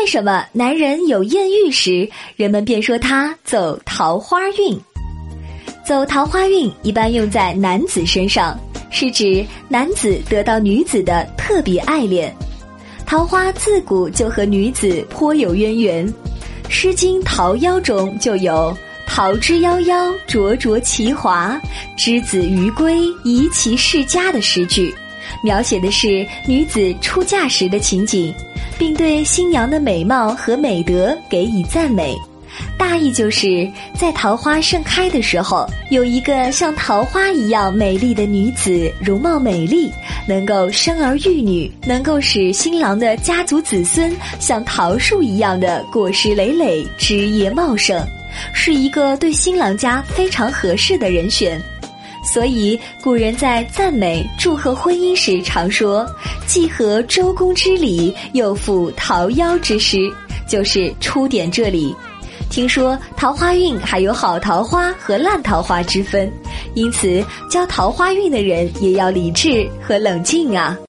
为什么男人有艳遇时，人们便说他走桃花运？走桃花运一般用在男子身上，是指男子得到女子的特别爱恋。桃花自古就和女子颇有渊源，《诗经·桃夭》中就有“桃之夭夭，灼灼其华；之子于归，宜其室家”的诗句，描写的是女子出嫁时的情景。并对新娘的美貌和美德给予赞美，大意就是在桃花盛开的时候，有一个像桃花一样美丽的女子，容貌美丽，能够生儿育女，能够使新郎的家族子孙像桃树一样的果实累累，枝叶茂盛，是一个对新郎家非常合适的人选。所以，古人在赞美、祝贺婚姻时，常说“既合周公之礼，又附桃夭之诗”，就是出点这里。听说桃花运还有好桃花和烂桃花之分，因此交桃花运的人也要理智和冷静啊。